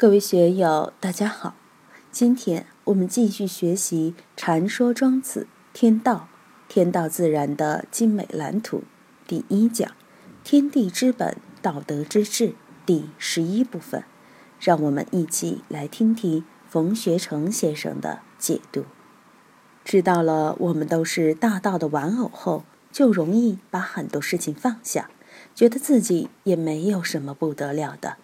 各位学友，大家好。今天我们继续学习《禅说庄子天道天道自然的精美蓝图》第一讲“天地之本，道德之治”第十一部分。让我们一起来听听冯学成先生的解读。知道了我们都是大道的玩偶后，就容易把很多事情放下，觉得自己也没有什么不得了的。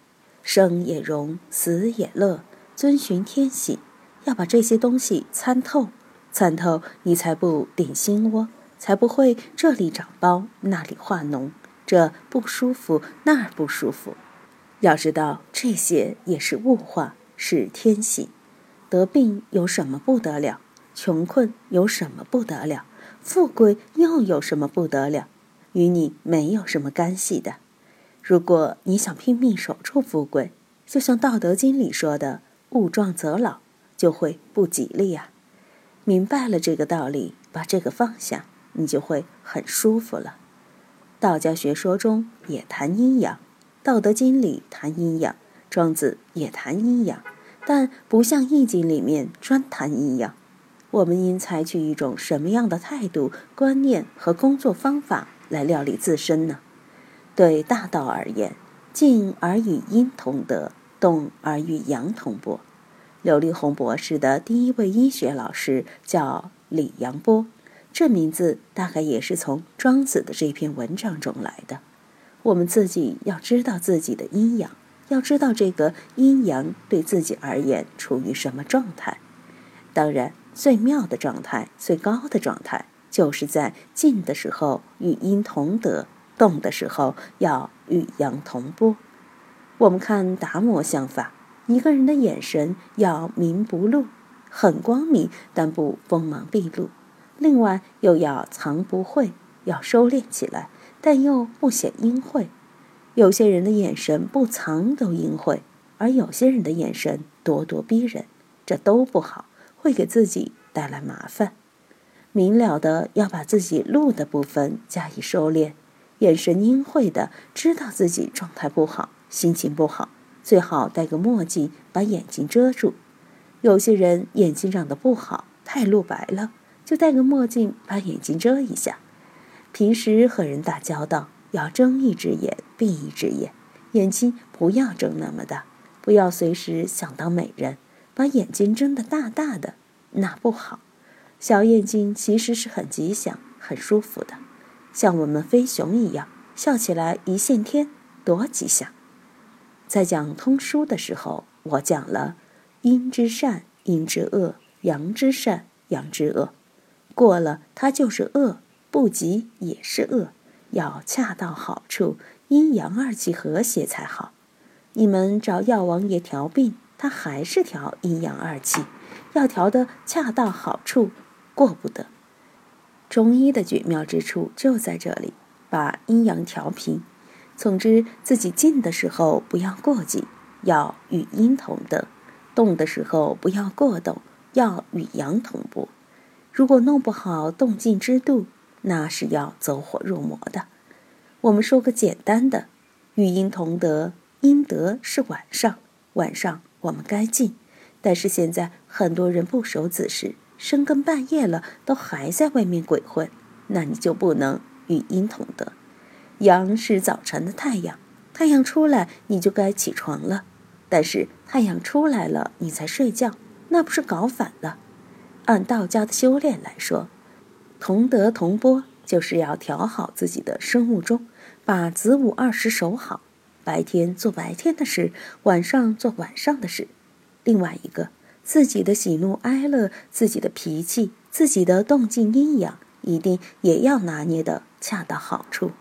生也荣，死也乐，遵循天喜，要把这些东西参透，参透你才不顶心窝，才不会这里长包，那里化脓，这不舒服，那儿不舒服。要知道，这些也是物化，是天喜。得病有什么不得了？穷困有什么不得了？富贵又有什么不得了？与你没有什么干系的。如果你想拼命守住富贵，就像《道德经》里说的“物壮则老”，就会不吉利呀。明白了这个道理，把这个放下，你就会很舒服了。道家学说中也谈阴阳，《道德经》里谈阴阳，庄子也谈阴阳，但不像《易经》里面专谈阴阳。我们应采取一种什么样的态度、观念和工作方法来料理自身呢？对大道而言，静而与阴同德，动而与阳同波。刘立宏博士的第一位医学老师叫李阳波，这名字大概也是从庄子的这篇文章中来的。我们自己要知道自己的阴阳，要知道这个阴阳对自己而言处于什么状态。当然，最妙的状态、最高的状态，就是在静的时候与阴同德。动的时候要与阳同波。我们看达摩相法，一个人的眼神要明不露，很光明，但不锋芒毕露；另外又要藏不讳，要收敛起来，但又不显阴晦。有些人的眼神不藏都阴晦，而有些人的眼神咄咄逼人，这都不好，会给自己带来麻烦。明了的要把自己露的部分加以收敛。眼神阴晦的，知道自己状态不好，心情不好，最好戴个墨镜把眼睛遮住。有些人眼睛长得不好，太露白了，就戴个墨镜把眼睛遮一下。平时和人打交道，要睁一只眼闭一只眼，眼睛不要睁那么大，不要随时想当美人，把眼睛睁得大大的，那不好。小眼睛其实是很吉祥、很舒服的。像我们飞熊一样笑起来一线天，多吉祥！在讲通书的时候，我讲了阴之善、阴之恶，阳之善、阳之恶。过了它就是恶，不及也是恶，要恰到好处，阴阳二气和谐才好。你们找药王爷调病，他还是调阴阳二气，要调得恰到好处，过不得。中医的绝妙之处就在这里，把阴阳调平。总之，自己静的时候不要过静，要与阴同德；动的时候不要过动，要与阳同步。如果弄不好动静之度，那是要走火入魔的。我们说个简单的：与阴同德，阴德是晚上，晚上我们该静。但是现在很多人不守子时。深更半夜了，都还在外面鬼混，那你就不能与阴同德。阳是早晨的太阳，太阳出来你就该起床了。但是太阳出来了你才睡觉，那不是搞反了？按道家的修炼来说，同德同波就是要调好自己的生物钟，把子午二时守好，白天做白天的事，晚上做晚上的事。另外一个。自己的喜怒哀乐，自己的脾气，自己的动静阴阳，一定也要拿捏的恰到好处。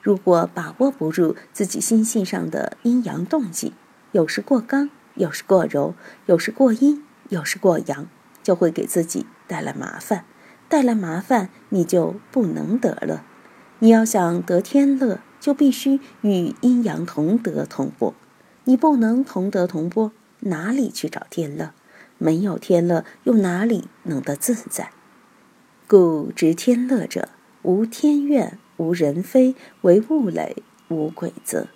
如果把握不住自己心性上的阴阳动静，有时过刚，有时过柔，有时过阴，有时过阳，就会给自己带来麻烦。带来麻烦，你就不能得乐。你要想得天乐，就必须与阴阳同德同波。你不能同德同波，哪里去找天乐？没有天乐，又哪里能得自在？故知天乐者，无天怨，无人非，为物累，无鬼则。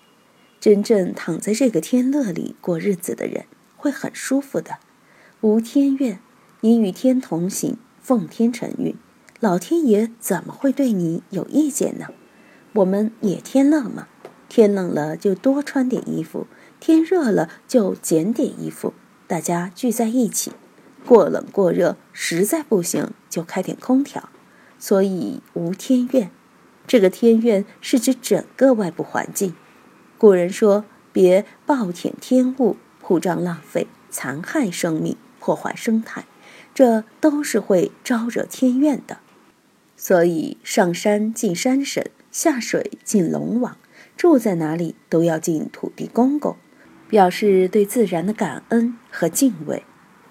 真正躺在这个天乐里过日子的人，会很舒服的。无天怨，你与天同行，奉天承运，老天爷怎么会对你有意见呢？我们也天乐嘛，天冷了就多穿点衣服，天热了就减点衣服，大家聚在一起。过冷过热，实在不行就开点空调。所以无天怨，这个天怨是指整个外部环境。古人说：“别暴殄天物，铺张浪费，残害生命，破坏生态，这都是会招惹天怨的。”所以上山进山神，下水进龙王，住在哪里都要进土地公公，表示对自然的感恩和敬畏。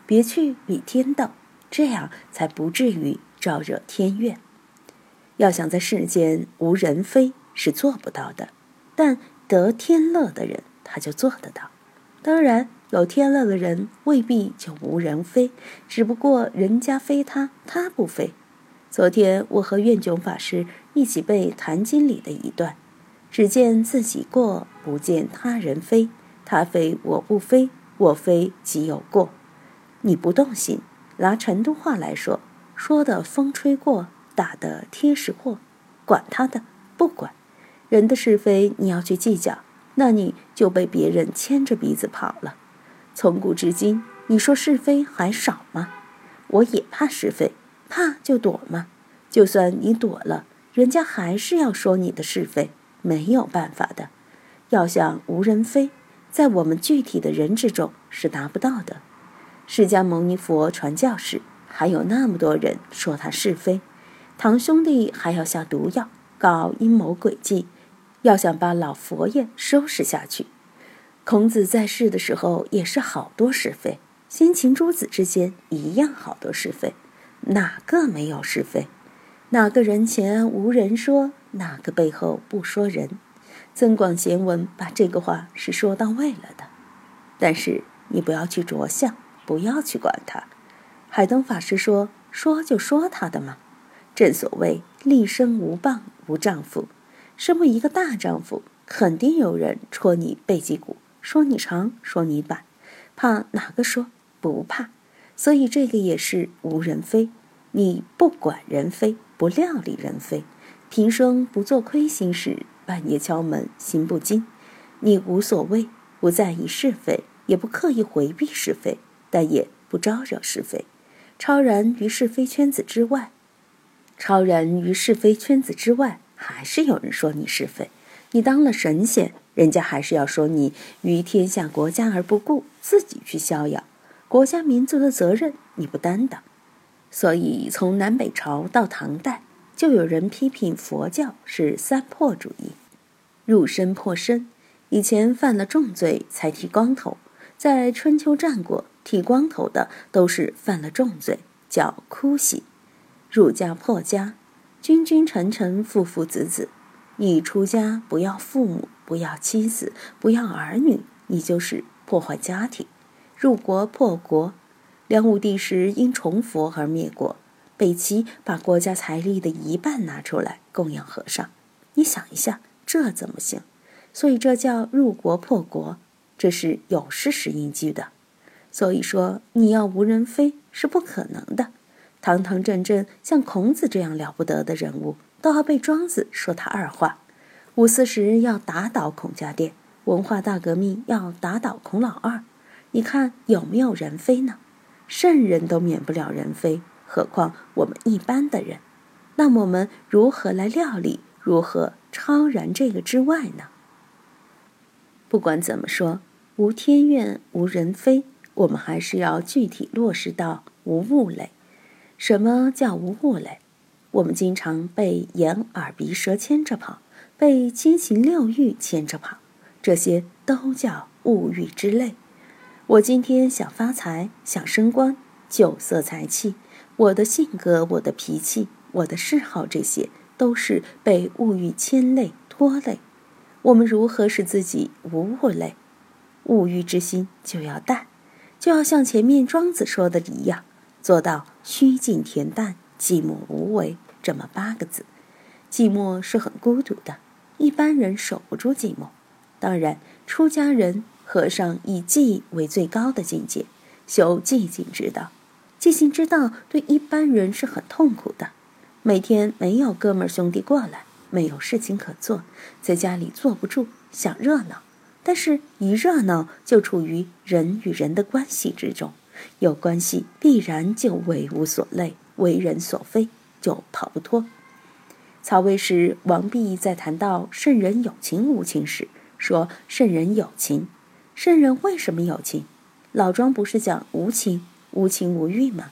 别去与天道，这样才不至于。招惹天怨，要想在世间无人非是做不到的，但得天乐的人他就做得到。当然，有天乐的人未必就无人非，只不过人家非他，他不非。昨天我和愿炯法师一起背《坛经》里的一段：“只见自己过，不见他人非。他非我不非，我非即有过。”你不动心，拿成都话来说。说的风吹过，打的贴实过，管他的，不管。人的是非你要去计较，那你就被别人牵着鼻子跑了。从古至今，你说是非还少吗？我也怕是非，怕就躲嘛。就算你躲了，人家还是要说你的是非，没有办法的。要想无人非，在我们具体的人之中是达不到的。释迦牟尼佛传教时。还有那么多人说他是非，堂兄弟还要下毒药，搞阴谋诡计，要想把老佛爷收拾下去。孔子在世的时候也是好多是非，先秦诸子之间一样好多是非，哪个没有是非？哪个人前无人说，哪个背后不说人？增广贤文把这个话是说到位了的。但是你不要去着相，不要去管他。海灯法师说：“说就说他的嘛，正所谓立身无棒无丈夫，身为一个大丈夫，肯定有人戳你背脊骨，说你长，说你短，怕哪个说？不怕。所以这个也是无人非，你不管人非，不料理人非，平生不做亏心事，半夜敲门心不惊，你无所谓，不在意是非，也不刻意回避是非，但也不招惹是非。”超然于是非圈子之外，超然于是非圈子之外，还是有人说你是非。你当了神仙，人家还是要说你于天下国家而不顾，自己去逍遥。国家民族的责任你不担当。所以从南北朝到唐代，就有人批评佛教是三破主义，入身破身。以前犯了重罪才剃光头，在春秋战国。剃光头的都是犯了重罪，叫哭喜；入家破家，君君臣臣，父父子子。你出家不要父母，不要妻子，不要儿女，你就是破坏家庭。入国破国，梁武帝时因崇佛而灭国，北齐把国家财力的一半拿出来供养和尚。你想一下，这怎么行？所以这叫入国破国，这是有事实依据的。所以说，你要无人非是不可能的。堂堂正正像孔子这样了不得的人物，都要被庄子说他二话。五四时要打倒孔家店，文化大革命要打倒孔老二。你看有没有人非呢？圣人都免不了人非，何况我们一般的人？那么我们如何来料理？如何超然这个之外呢？不管怎么说，无天怨，无人非。我们还是要具体落实到无物类。什么叫无物类？我们经常被眼耳鼻舌牵着跑，被七情六欲牵着跑，这些都叫物欲之类。我今天想发财，想升官，酒色财气，我的性格，我的脾气，我的嗜好，这些都是被物欲牵累拖累。我们如何使自己无物类？物欲之心就要淡。就要像前面庄子说的一样，做到虚静恬淡、寂寞无为这么八个字。寂寞是很孤独的，一般人守不住寂寞。当然，出家人和尚以寂为最高的境界，修寂静之道。寂静之道对一般人是很痛苦的。每天没有哥们兄弟过来，没有事情可做，在家里坐不住，想热闹。但是，一热闹就处于人与人的关系之中，有关系必然就为无所累，为人所非，就跑不脱。曹魏时，王弼在谈到圣人有情无情时，说圣人有情。圣人为什么有情？老庄不是讲无情、无情无欲吗？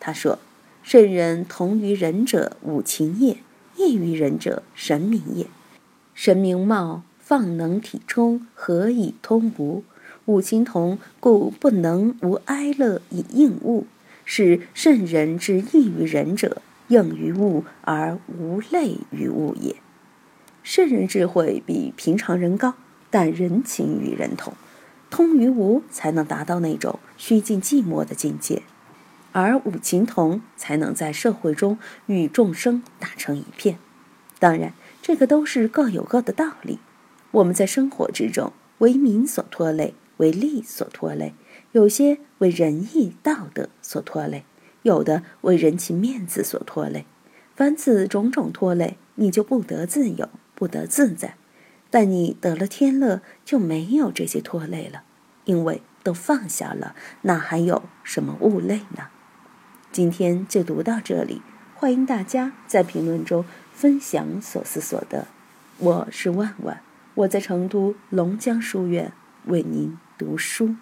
他说，圣人同于人者，无情也；异于人者，神明也。神明貌。放能体充，何以通无？五情同，故不能无哀乐以应物。是圣人之异于人者，应于物而无类于物也。圣人智慧比平常人高，但人情与人同，通于无，才能达到那种虚静寂寞的境界；而五情同，才能在社会中与众生打成一片。当然，这个都是各有各的道理。我们在生活之中，为民所拖累，为利所拖累；有些为仁义道德所拖累，有的为人情面子所拖累。凡此种种拖累，你就不得自由，不得自在。但你得了天乐，就没有这些拖累了，因为都放下了，哪还有什么物累呢？今天就读到这里，欢迎大家在评论中分享所思所得。我是万万。我在成都龙江书院为您读书。